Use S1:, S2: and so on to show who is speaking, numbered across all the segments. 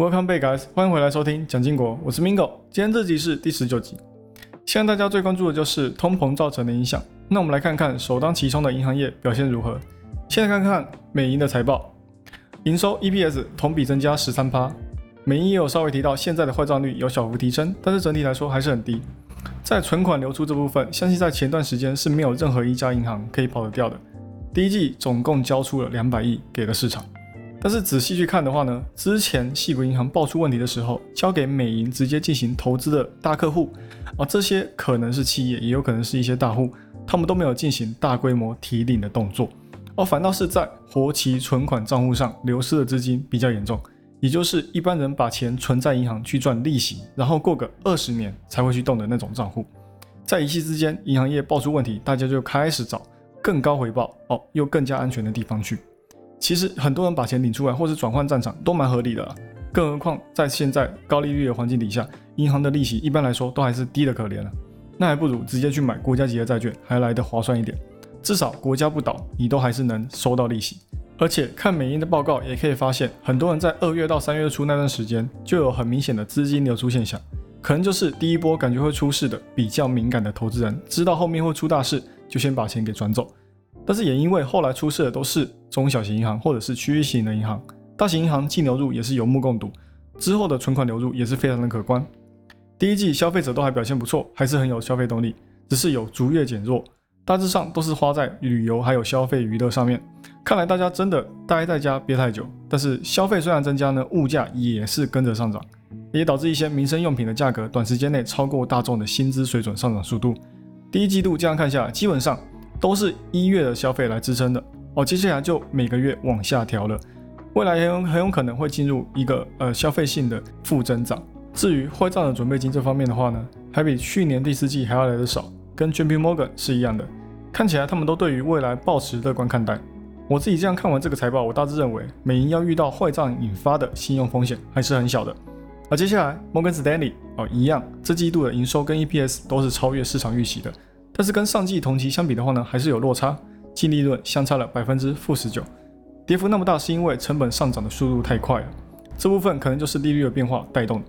S1: Welcome back, guys！欢迎回来收听蒋经国，我是 Mingo。今天这集是第十九集。现在大家最关注的就是通膨造成的影响。那我们来看看首当其冲的银行业表现如何。先来看看美银的财报，营收 EPS 同比增加十三趴。美银也有稍微提到，现在的坏账率有小幅提升，但是整体来说还是很低。在存款流出这部分，相信在前段时间是没有任何一家银行可以跑得掉的。第一季总共交出了两百亿给了市场，但是仔细去看的话呢，之前细谷银行爆出问题的时候，交给美银直接进行投资的大客户啊，这些可能是企业，也有可能是一些大户，他们都没有进行大规模提领的动作，而反倒是在活期存款账户上流失的资金比较严重。也就是一般人把钱存在银行去赚利息，然后过个二十年才会去动的那种账户，在一夕之间，银行业爆出问题，大家就开始找更高回报哦，又更加安全的地方去。其实很多人把钱领出来或者转换战场都蛮合理的，更何况在现在高利率的环境底下，银行的利息一般来说都还是低的可怜了，那还不如直接去买国家级的债券，还来得划算一点，至少国家不倒，你都还是能收到利息。而且看美银的报告也可以发现，很多人在二月到三月初那段时间就有很明显的资金流出现象，可能就是第一波感觉会出事的比较敏感的投资人，知道后面会出大事，就先把钱给转走。但是也因为后来出事的都是中小型银行或者是区域型的银行，大型银行净流入也是有目共睹，之后的存款流入也是非常的可观。第一季消费者都还表现不错，还是很有消费动力，只是有逐月减弱，大致上都是花在旅游还有消费娱乐上面。看来大家真的待在家憋太久，但是消费虽然增加呢，物价也是跟着上涨，也导致一些民生用品的价格短时间内超过大众的薪资水准上涨速度。第一季度这样看下，基本上都是一月的消费来支撑的哦，接下来就每个月往下调了，未来很有很有可能会进入一个呃消费性的负增长。至于坏账的准备金这方面的话呢，还比去年第四季还要来的少，跟 JP Morgan 是一样的，看起来他们都对于未来保持乐观看待。我自己这样看完这个财报，我大致认为美银要遇到坏账引发的信用风险还是很小的。而接下来摩根斯丹利哦一样，这季度的营收跟 EPS 都是超越市场预期的，但是跟上季同期相比的话呢，还是有落差，净利润相差了百分之负十九，跌幅那么大是因为成本上涨的速度太快了，这部分可能就是利率的变化带动的。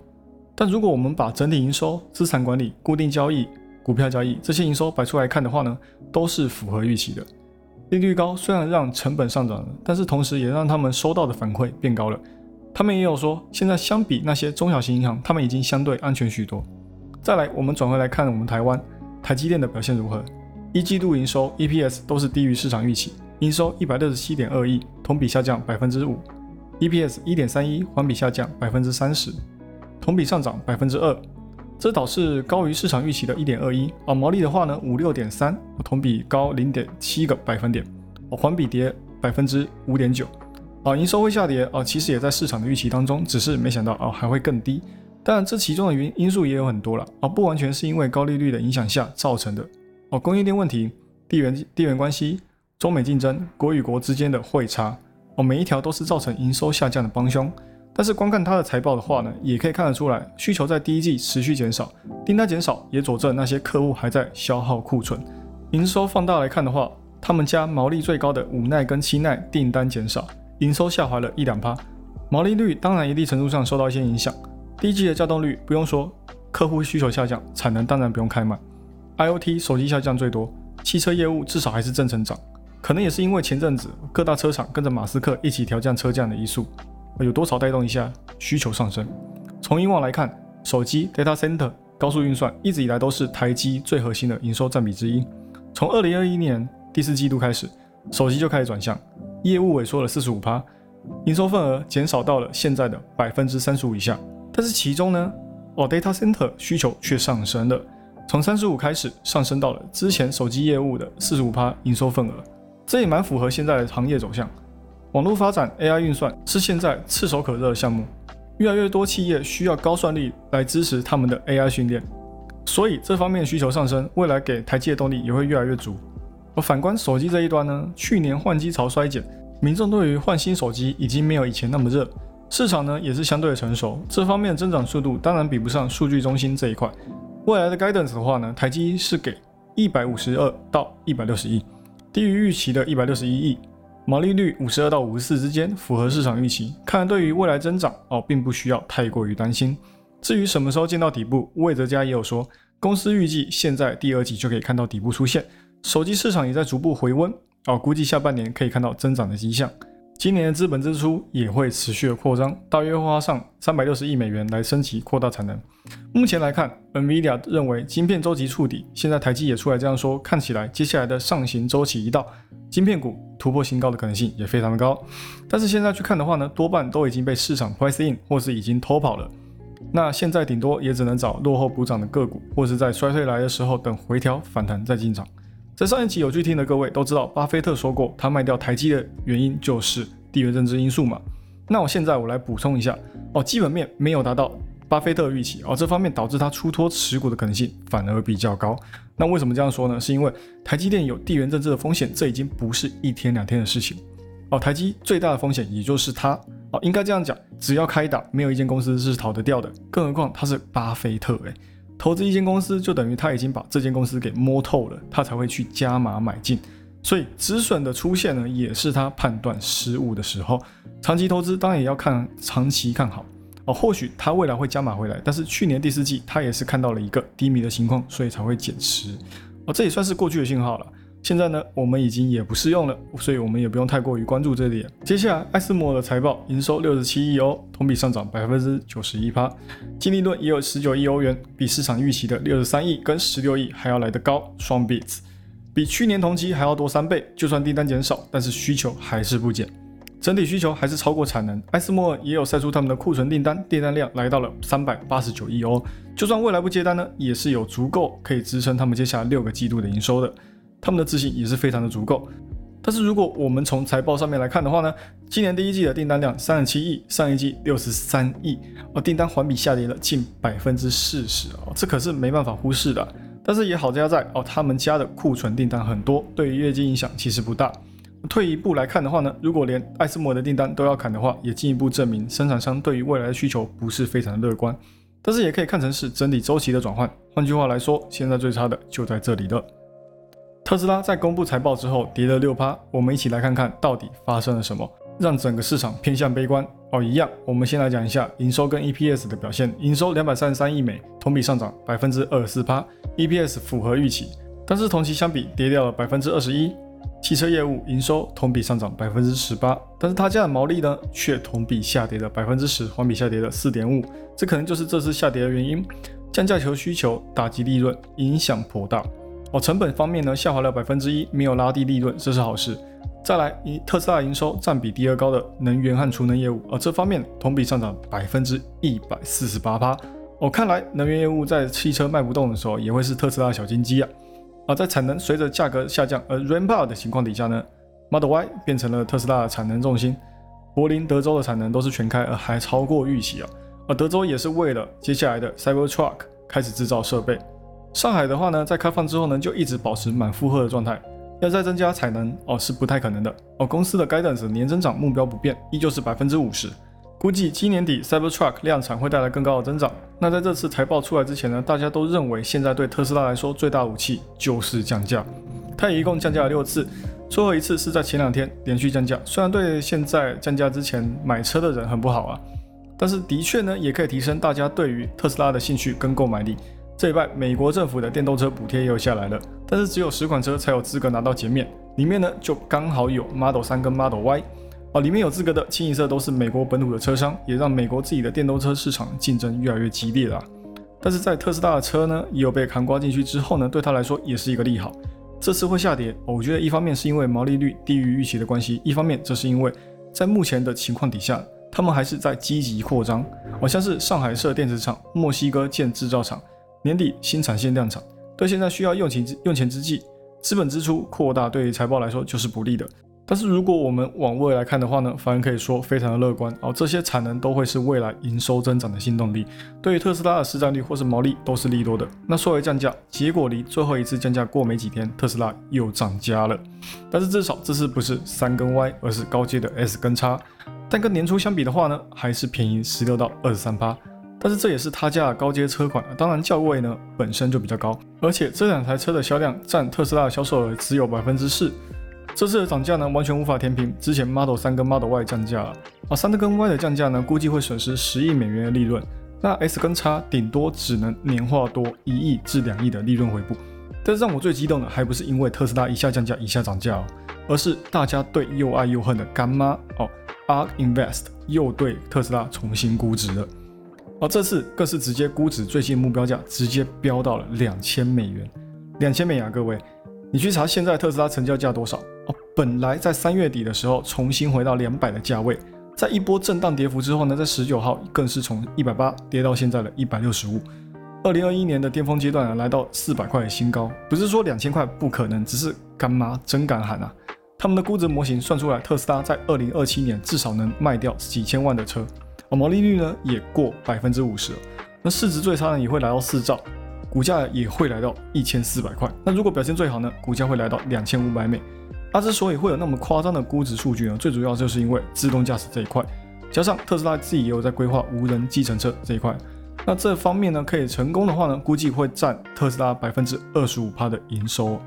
S1: 但如果我们把整体营收、资产管理、固定交易、股票交易这些营收摆出来看的话呢，都是符合预期的。利率高虽然让成本上涨了，但是同时也让他们收到的反馈变高了。他们也有说，现在相比那些中小型银行，他们已经相对安全许多。再来，我们转回来看我们台湾台积电的表现如何？一季度营收、EPS 都是低于市场预期，营收一百六十七点二亿，同比下降百分之五；EPS 一点三一，环比下降百分之三十，同比上涨百分之二。这导致高于市场预期的一点二一啊，毛利的话呢五六点三，同比高零点七个百分点，哦，环比跌百分之五点九，啊，营收会下跌啊，其实也在市场的预期当中，只是没想到啊还会更低。当然，这其中的原因素也有很多了啊，不完全是因为高利率的影响下造成的哦，供应链问题、地缘地缘关系、中美竞争、国与国之间的汇差哦，每一条都是造成营收下降的帮凶。但是光看它的财报的话呢，也可以看得出来，需求在第一季持续减少，订单减少也佐证那些客户还在消耗库存。营收放大来看的话，他们家毛利最高的五奈跟七奈订单减少，营收下滑了一两趴，毛利率当然一定程度上受到一些影响。第一季的稼动率不用说，客户需求下降，产能当然不用开慢。IOT 手机下降最多，汽车业务至少还是正成长，可能也是因为前阵子各大车厂跟着马斯克一起调降车价的因素。有多少带动一下需求上升？从以往来看，手机 data center 高速运算一直以来都是台积最核心的营收占比之一。从二零二一年第四季度开始，手机就开始转向，业务萎缩了四十五趴，营收份额减少到了现在的百分之三十五以下。但是其中呢，哦 data center 需求却上升了，从三十五开始上升到了之前手机业务的四十五趴营收份额，这也蛮符合现在的行业走向。网络发展 AI 运算是现在炙手可热的项目，越来越多企业需要高算力来支持他们的 AI 训练，所以这方面需求上升，未来给台积的动力也会越来越足。而反观手机这一端呢，去年换机潮衰减，民众对于换新手机已经没有以前那么热，市场呢也是相对的成熟，这方面的增长速度当然比不上数据中心这一块。未来的 guidance 的话呢，台积是给一百五十二到一百六十亿，低于预期的一百六十一亿。毛利率五十二到五十四之间，符合市场预期。看来对于未来增长哦，并不需要太过于担心。至于什么时候见到底部，魏哲家也有说，公司预计现在第二季就可以看到底部出现。手机市场也在逐步回温哦，估计下半年可以看到增长的迹象。今年的资本支出也会持续的扩张，大约花上三百六十亿美元来升级扩大产能。目前来看，NVIDIA 认为晶片周期触底，现在台积也出来这样说，看起来接下来的上行周期一到，晶片股突破新高的可能性也非常的高。但是现在去看的话呢，多半都已经被市场 price in 或是已经偷跑了。那现在顶多也只能找落后补涨的个股，或是在衰退来的时候等回调反弹再进场。在上一集有去听的各位都知道，巴菲特说过，他卖掉台积的原因就是地缘政治因素嘛。那我现在我来补充一下哦，基本面没有达到巴菲特预期哦，这方面导致他出脱持股的可能性反而比较高。那为什么这样说呢？是因为台积电有地缘政治的风险，这已经不是一天两天的事情哦。台积最大的风险也就是它哦，应该这样讲，只要开打，没有一间公司是逃得掉的，更何况他是巴菲特诶。投资一间公司，就等于他已经把这间公司给摸透了，他才会去加码买进。所以止损的出现呢，也是他判断失误的时候。长期投资当然也要看长期看好哦，或许他未来会加码回来，但是去年第四季他也是看到了一个低迷的情况，所以才会减持哦，这也算是过去的信号了。现在呢，我们已经也不适用了，所以我们也不用太过于关注这点。接下来，艾斯摩的财报营收六十七亿欧，同比上涨百分之九十一趴，净利润也有十九亿欧元，比市场预期的六十三亿跟十六亿还要来得高，双 beats，比去年同期还要多三倍。就算订单减少，但是需求还是不减，整体需求还是超过产能。艾斯摩尔也有晒出他们的库存订单，订单量来到了三百八十九亿欧，就算未来不接单呢，也是有足够可以支撑他们接下来六个季度的营收的。他们的自信也是非常的足够，但是如果我们从财报上面来看的话呢，今年第一季的订单量三十七亿，上一季六十三亿，而订单环比下跌了近百分之四十哦，这可是没办法忽视的。但是也好加在哦，他们家的库存订单很多，对于业绩影响其实不大。退一步来看的话呢，如果连艾斯摩的订单都要砍的话，也进一步证明生产商对于未来的需求不是非常的乐观。但是也可以看成是整体周期的转换。换句话来说，现在最差的就在这里了。特斯拉在公布财报之后跌了六趴，我们一起来看看到底发生了什么，让整个市场偏向悲观哦。一样，我们先来讲一下营收跟 EPS 的表现。营收两百三十三亿美，同比上涨百分之二十四趴，EPS 符合预期，但是同期相比跌掉了百分之二十一。汽车业务营收同比上涨百分之十八，但是他家的毛利呢却同比下跌了百分之十，环比下跌了四点五，这可能就是这次下跌的原因。降价求需求，打击利润，影响颇大。哦，成本方面呢，下滑了百分之一，没有拉低利润，这是好事。再来，以特斯拉营收占比第二高的能源和储能业务，而这方面同比上涨百分之一百四十八趴。哦，看来能源业务在汽车卖不动的时候，也会是特斯拉小金鸡啊。而在产能随着价格下降而 ramp up 的情况底下呢，Model Y 变成了特斯拉的产能重心。柏林、德州的产能都是全开，而还超过预期啊。而德州也是为了接下来的 Cybertruck 开始制造设备。上海的话呢，在开放之后呢，就一直保持满负荷的状态，要再增加产能哦是不太可能的哦。公司的 guidance 年增长目标不变，依旧是百分之五十，估计今年底 Cybertruck 量产会带来更高的增长。那在这次财报出来之前呢，大家都认为现在对特斯拉来说最大武器就是降价，它也一共降价了六次，最后一次是在前两天连续降价。虽然对现在降价之前买车的人很不好啊，但是的确呢，也可以提升大家对于特斯拉的兴趣跟购买力。这一拜，美国政府的电动车补贴又下来了，但是只有十款车才有资格拿到减免，里面呢就刚好有 Model 3跟 Model Y，啊，里面有资格的清一色都是美国本土的车商，也让美国自己的电动车市场竞争越来越激烈了。但是在特斯拉的车呢，也有被扛刮进去之后呢，对他来说也是一个利好。这次会下跌，我觉得一方面是因为毛利率低于预期的关系，一方面这是因为在目前的情况底下，他们还是在积极扩张，好像是上海设电子厂，墨西哥建制造厂。年底新产线量产，对现在需要用钱用钱之际，资本支出扩大，对于财报来说就是不利的。但是如果我们往未来看的话呢，反而可以说非常的乐观哦。这些产能都会是未来营收增长的新动力，对于特斯拉的市占率或是毛利都是利多的。那说回降价，结果离最后一次降价过没几天，特斯拉又涨价了。但是至少这次不是三根 Y，而是高阶的 S 跟叉。但跟年初相比的话呢，还是便宜十六到二十三趴。但是这也是他家的高阶车款，当然价位呢本身就比较高，而且这两台车的销量占特斯拉的销售额只有百分之四，这次的涨价呢，完全无法填平之前 Model 3跟 Model Y 降价了。啊，三跟 Y 的降价呢，估计会损失十亿美元的利润。那 S 跟 X 顶多只能年化多一亿至两亿的利润回补。但是让我最激动的，还不是因为特斯拉一下降价一下涨价哦，而是大家对又爱又恨的干妈哦，ARK Invest 又对特斯拉重新估值了。而这次更是直接估值最新目标价直接飙到了两千美元，两千美元啊，各位。你去查现在特斯拉成交价多少哦？本来在三月底的时候重新回到两百的价位，在一波震荡跌幅之后呢，在十九号更是从一百八跌到现在的一百六十五。二零二一年的巅峰阶段啊，来到四百块的新高。不是说两千块不可能，只是干妈真敢喊啊！他们的估值模型算出来，特斯拉在二零二七年至少能卖掉几千万的车，而毛利率呢也过百分之五十了。那市值最差呢也会来到四兆。股价也会来到一千四百块。那如果表现最好呢？股价会来到两千五百美。它之所以会有那么夸张的估值数据呢，最主要就是因为自动驾驶这一块，加上特斯拉自己也有在规划无人计程车这一块。那这方面呢，可以成功的话呢，估计会占特斯拉百分之二十五趴的营收。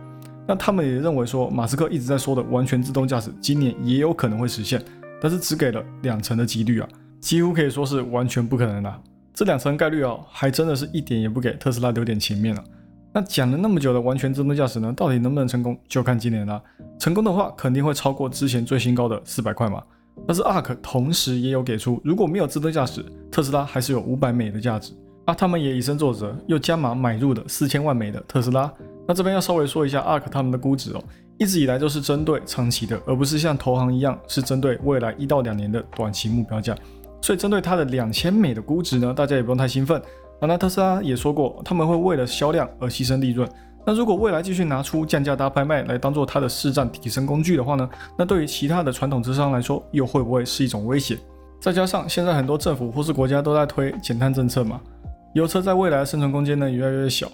S1: 那他们也认为说，马斯克一直在说的完全自动驾驶，今年也有可能会实现，但是只给了两成的几率啊，几乎可以说是完全不可能的。这两层概率哦，还真的是一点也不给特斯拉留点情面了。那讲了那么久的完全自动驾驶呢，到底能不能成功，就看今年了。成功的话，肯定会超过之前最新高的四百块嘛。但是 ARK 同时也有给出，如果没有自动驾驶，特斯拉还是有五百美的价值。啊，他们也以身作则，又加码买入的四千万美的特斯拉。那这边要稍微说一下 ARK 他们的估值哦，一直以来都是针对长期的，而不是像投行一样是针对未来一到两年的短期目标价。所以针对它的两千美的估值呢，大家也不用太兴奋。啊，那特斯拉也说过，他们会为了销量而牺牲利润。那如果未来继续拿出降价大拍卖来当做它的市占提升工具的话呢，那对于其他的传统车商来说，又会不会是一种威胁？再加上现在很多政府或是国家都在推减碳政策嘛，油车在未来的生存空间呢也越来越小。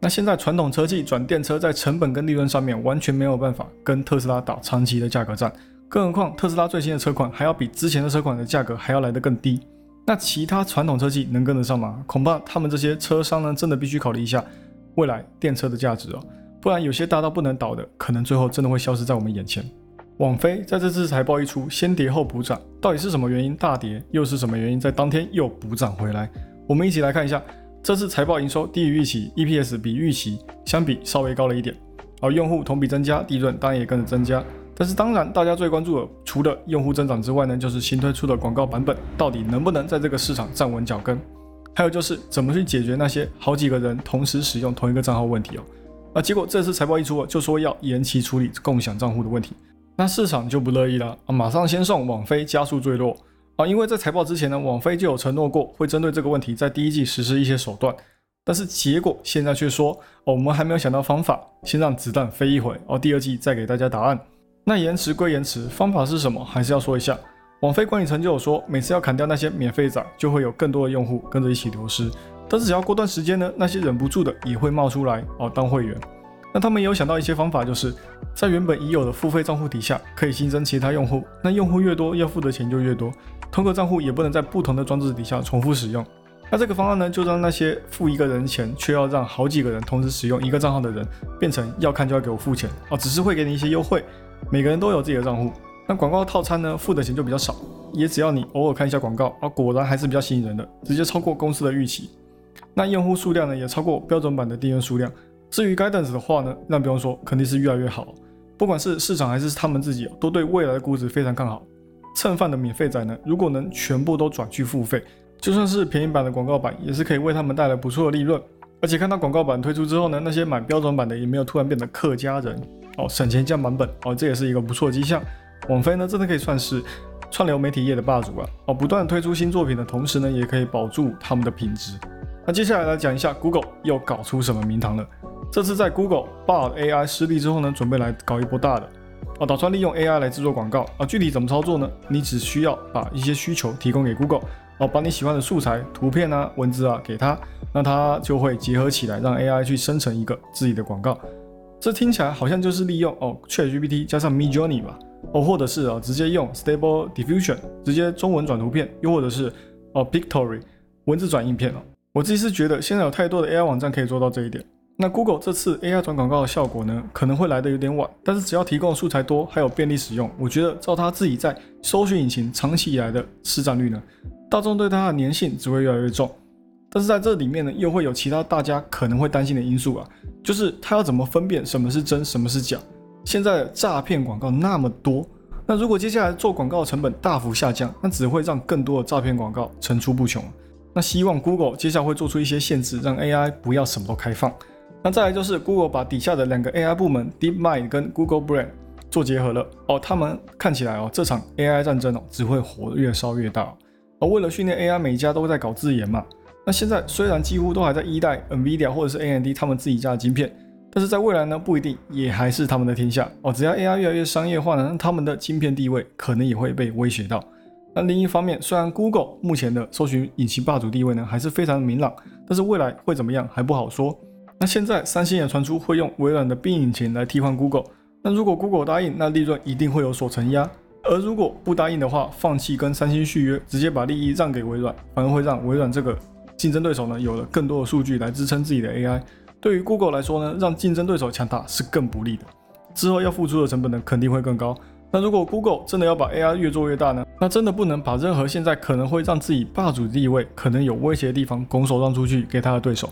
S1: 那现在传统车企转电车在成本跟利润上面完全没有办法跟特斯拉打长期的价格战。更何况特斯拉最新的车款还要比之前的车款的价格还要来得更低，那其他传统车企能跟得上吗？恐怕他们这些车商呢，真的必须考虑一下未来电车的价值哦，不然有些大到不能倒的，可能最后真的会消失在我们眼前。网飞在这次财报一出，先跌后补涨，到底是什么原因大跌？又是什么原因在当天又补涨回来？我们一起来看一下，这次财报营收低于预期，EPS 比预期相比稍微高了一点，而用户同比增加，利润当然也跟着增加。但是当然，大家最关注的除了用户增长之外呢，就是新推出的广告版本到底能不能在这个市场站稳脚跟，还有就是怎么去解决那些好几个人同时使用同一个账号问题哦。啊，结果这次财报一出，就说要延期处理共享账户的问题，那市场就不乐意了啊，马上先送网飞加速坠落啊，因为在财报之前呢，网飞就有承诺过会针对这个问题在第一季实施一些手段，但是结果现在却说哦，我们还没有想到方法，先让子弹飞一会哦，第二季再给大家答案。那延迟归延迟，方法是什么？还是要说一下。网飞管理层就有说，每次要砍掉那些免费仔，就会有更多的用户跟着一起流失。但是只要过段时间呢，那些忍不住的也会冒出来哦当会员。那他们也有想到一些方法，就是在原本已有的付费账户底下，可以新增其他用户。那用户越多，要付的钱就越多。同个账户也不能在不同的装置底下重复使用。那这个方案呢，就让那些付一个人钱却要让好几个人同时使用一个账号的人，变成要看就要给我付钱哦，只是会给你一些优惠。每个人都有自己的账户，那广告套餐呢，付的钱就比较少，也只要你偶尔看一下广告，啊，果然还是比较吸引人的，直接超过公司的预期。那用户数量呢，也超过标准版的订阅数量。至于 Guidance 的话呢，那不用说，肯定是越来越好。不管是市场还是他们自己，都对未来的估值非常看好。蹭饭的免费仔呢，如果能全部都转去付费，就算是便宜版的广告版，也是可以为他们带来不错的利润。而且看到广告版推出之后呢，那些买标准版的也没有突然变得客家人。哦，省钱降版本哦，这也是一个不错的迹象。网飞呢，真的可以算是串流媒体业的霸主啊！哦，不断推出新作品的同时呢，也可以保住他们的品质。那接下来来讲一下 Google 又搞出什么名堂了。这次在 Google Bard AI 失利之后呢，准备来搞一波大的哦，打算利用 AI 来制作广告啊。具体怎么操作呢？你只需要把一些需求提供给 Google 哦，把你喜欢的素材、图片啊、文字啊给他，那他就会结合起来，让 AI 去生成一个自己的广告。这听起来好像就是利用哦，ChatGPT 加上 Midjourney 吧，哦，或者是啊，直接用 Stable Diffusion 直接中文转图片，又或者是哦，Pictory 文字转影片哦。我自己是觉得现在有太多的 AI 网站可以做到这一点。那 Google 这次 AI 转广告的效果呢，可能会来的有点晚，但是只要提供素材多，还有便利使用，我觉得照他自己在搜寻引擎长期以来的市占率呢，大众对它的粘性只会越来越重。但是在这里面呢，又会有其他大家可能会担心的因素啊，就是他要怎么分辨什么是真，什么是假？现在的诈骗广告那么多，那如果接下来做广告成本大幅下降，那只会让更多的诈骗广告层出不穷。那希望 Google 接下来会做出一些限制，让 AI 不要什么都开放。那再来就是 Google 把底下的两个 AI 部门 DeepMind 跟 Google Brain 做结合了哦，他们看起来哦，这场 AI 战争哦只会火越烧越大。而为了训练 AI，每家都在搞自研嘛。那现在虽然几乎都还在一代 NVIDIA 或者是 AMD 他们自己家的晶片，但是在未来呢，不一定也还是他们的天下哦。只要 AI 越来越商业化呢，那他们的晶片地位可能也会被威胁到。那另一方面，虽然 Google 目前的搜寻引擎霸主地位呢还是非常明朗，但是未来会怎么样还不好说。那现在三星也传出会用微软的冰引擎来替换 Google，那如果 Google 答应，那利润一定会有所承压；而如果不答应的话，放弃跟三星续约，直接把利益让给微软，反而会让微软这个。竞争对手呢有了更多的数据来支撑自己的 AI，对于 Google 来说呢，让竞争对手强大是更不利的。之后要付出的成本呢肯定会更高。那如果 Google 真的要把 AI 越做越大呢，那真的不能把任何现在可能会让自己霸主地位、可能有威胁的地方拱手让出去给他的对手。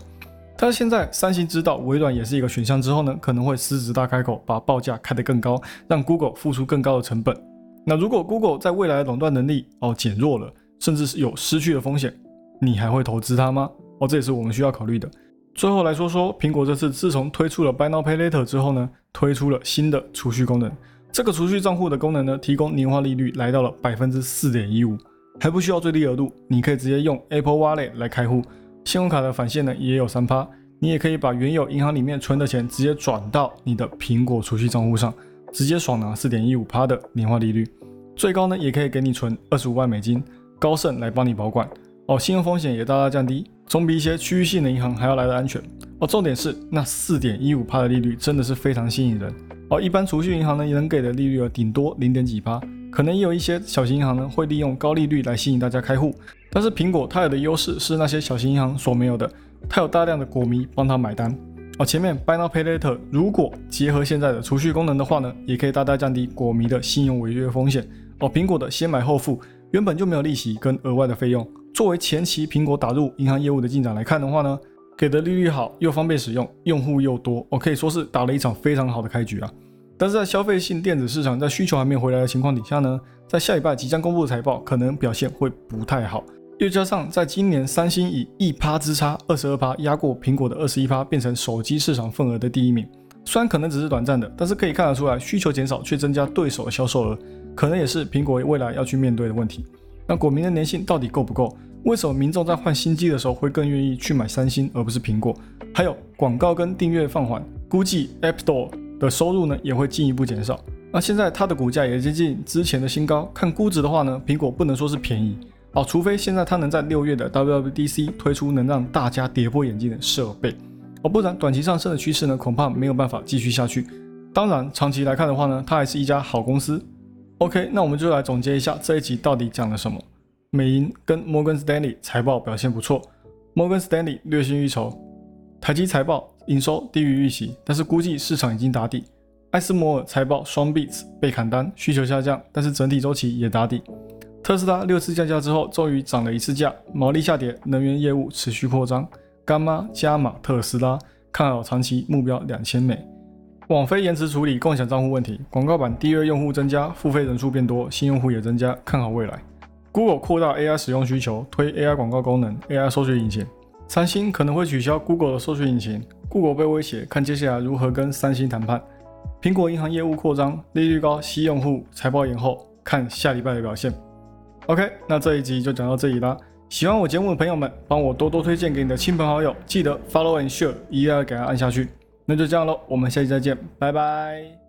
S1: 但是现在三星知道微软也是一个选项之后呢，可能会狮子大开口，把报价开得更高，让 Google 付出更高的成本。那如果 Google 在未来的垄断能力哦减弱了，甚至是有失去的风险。你还会投资它吗？哦，这也是我们需要考虑的。最后来说说苹果这次自从推出了 Buy Now Pay Later 之后呢，推出了新的储蓄功能。这个储蓄账户的功能呢，提供年化利率来到了百分之四点一五，还不需要最低额度，你可以直接用 Apple Wallet 来开户。信用卡的返现呢也有三趴，你也可以把原有银行里面存的钱直接转到你的苹果储蓄账户上，直接爽拿四点一五趴的年化利率。最高呢也可以给你存二十五万美金，高盛来帮你保管。哦，信用风险也大大降低，总比一些区域性的银行还要来的安全。哦，重点是那四点一五帕的利率真的是非常吸引人。哦，一般储蓄银行呢也能给的利率顶多零点几帕，可能也有一些小型银行呢会利用高利率来吸引大家开户。但是苹果它有的优势是那些小型银行所没有的，它有大量的果迷帮它买单。哦，前面 Buy Now Pay Later 如果结合现在的储蓄功能的话呢，也可以大大降低果迷的信用违约风险。哦，苹果的先买后付原本就没有利息跟额外的费用。作为前期苹果打入银行业务的进展来看的话呢，给的利率好又方便使用，用户又多，我可以说是打了一场非常好的开局啊。但是在消费性电子市场在需求还没回来的情况底下呢，在下礼拜即将公布的财报可能表现会不太好，又加上在今年三星以一趴之差二十二趴压过苹果的二十一趴，变成手机市场份额的第一名。虽然可能只是短暂的，但是可以看得出来需求减少却增加对手的销售额，可能也是苹果未来要去面对的问题。那果民的粘性到底够不够？为什么民众在换新机的时候会更愿意去买三星而不是苹果？还有广告跟订阅放缓，估计 App Store 的收入呢也会进一步减少。那现在它的股价也接近之前的新高，看估值的话呢，苹果不能说是便宜哦，除非现在它能在六月的 WWDC 推出能让大家跌破眼镜的设备哦，不然短期上升的趋势呢恐怕没有办法继续下去。当然，长期来看的话呢，它还是一家好公司。OK，那我们就来总结一下这一集到底讲了什么。美银跟摩根斯丹利财报表现不错，摩根斯丹利略逊一筹。台积财报营收低于预期，但是估计市场已经打底。艾斯摩尔财报双 beats 被砍单，需求下降，但是整体周期也打底。特斯拉六次降价之后，终于涨了一次价，毛利下跌，能源业务持续扩张。干妈加码特斯拉，看好长期目标两千美。网飞延迟处理共享账户问题，广告版第二用户增加，付费人数变多，新用户也增加，看好未来。Google 扩大 AI 使用需求，推 AI 广告功能，AI 搜索引擎。三星可能会取消 Google 的搜索引擎，Google 被威胁，看接下来如何跟三星谈判。苹果银行业务扩张，利率高，吸用户，财报延后，看下礼拜的表现。OK，那这一集就讲到这里啦。喜欢我节目的朋友们，帮我多多推荐给你的亲朋好友，记得 Follow and Share，一定要给它按下去。那就这样喽，我们下期再见，拜拜。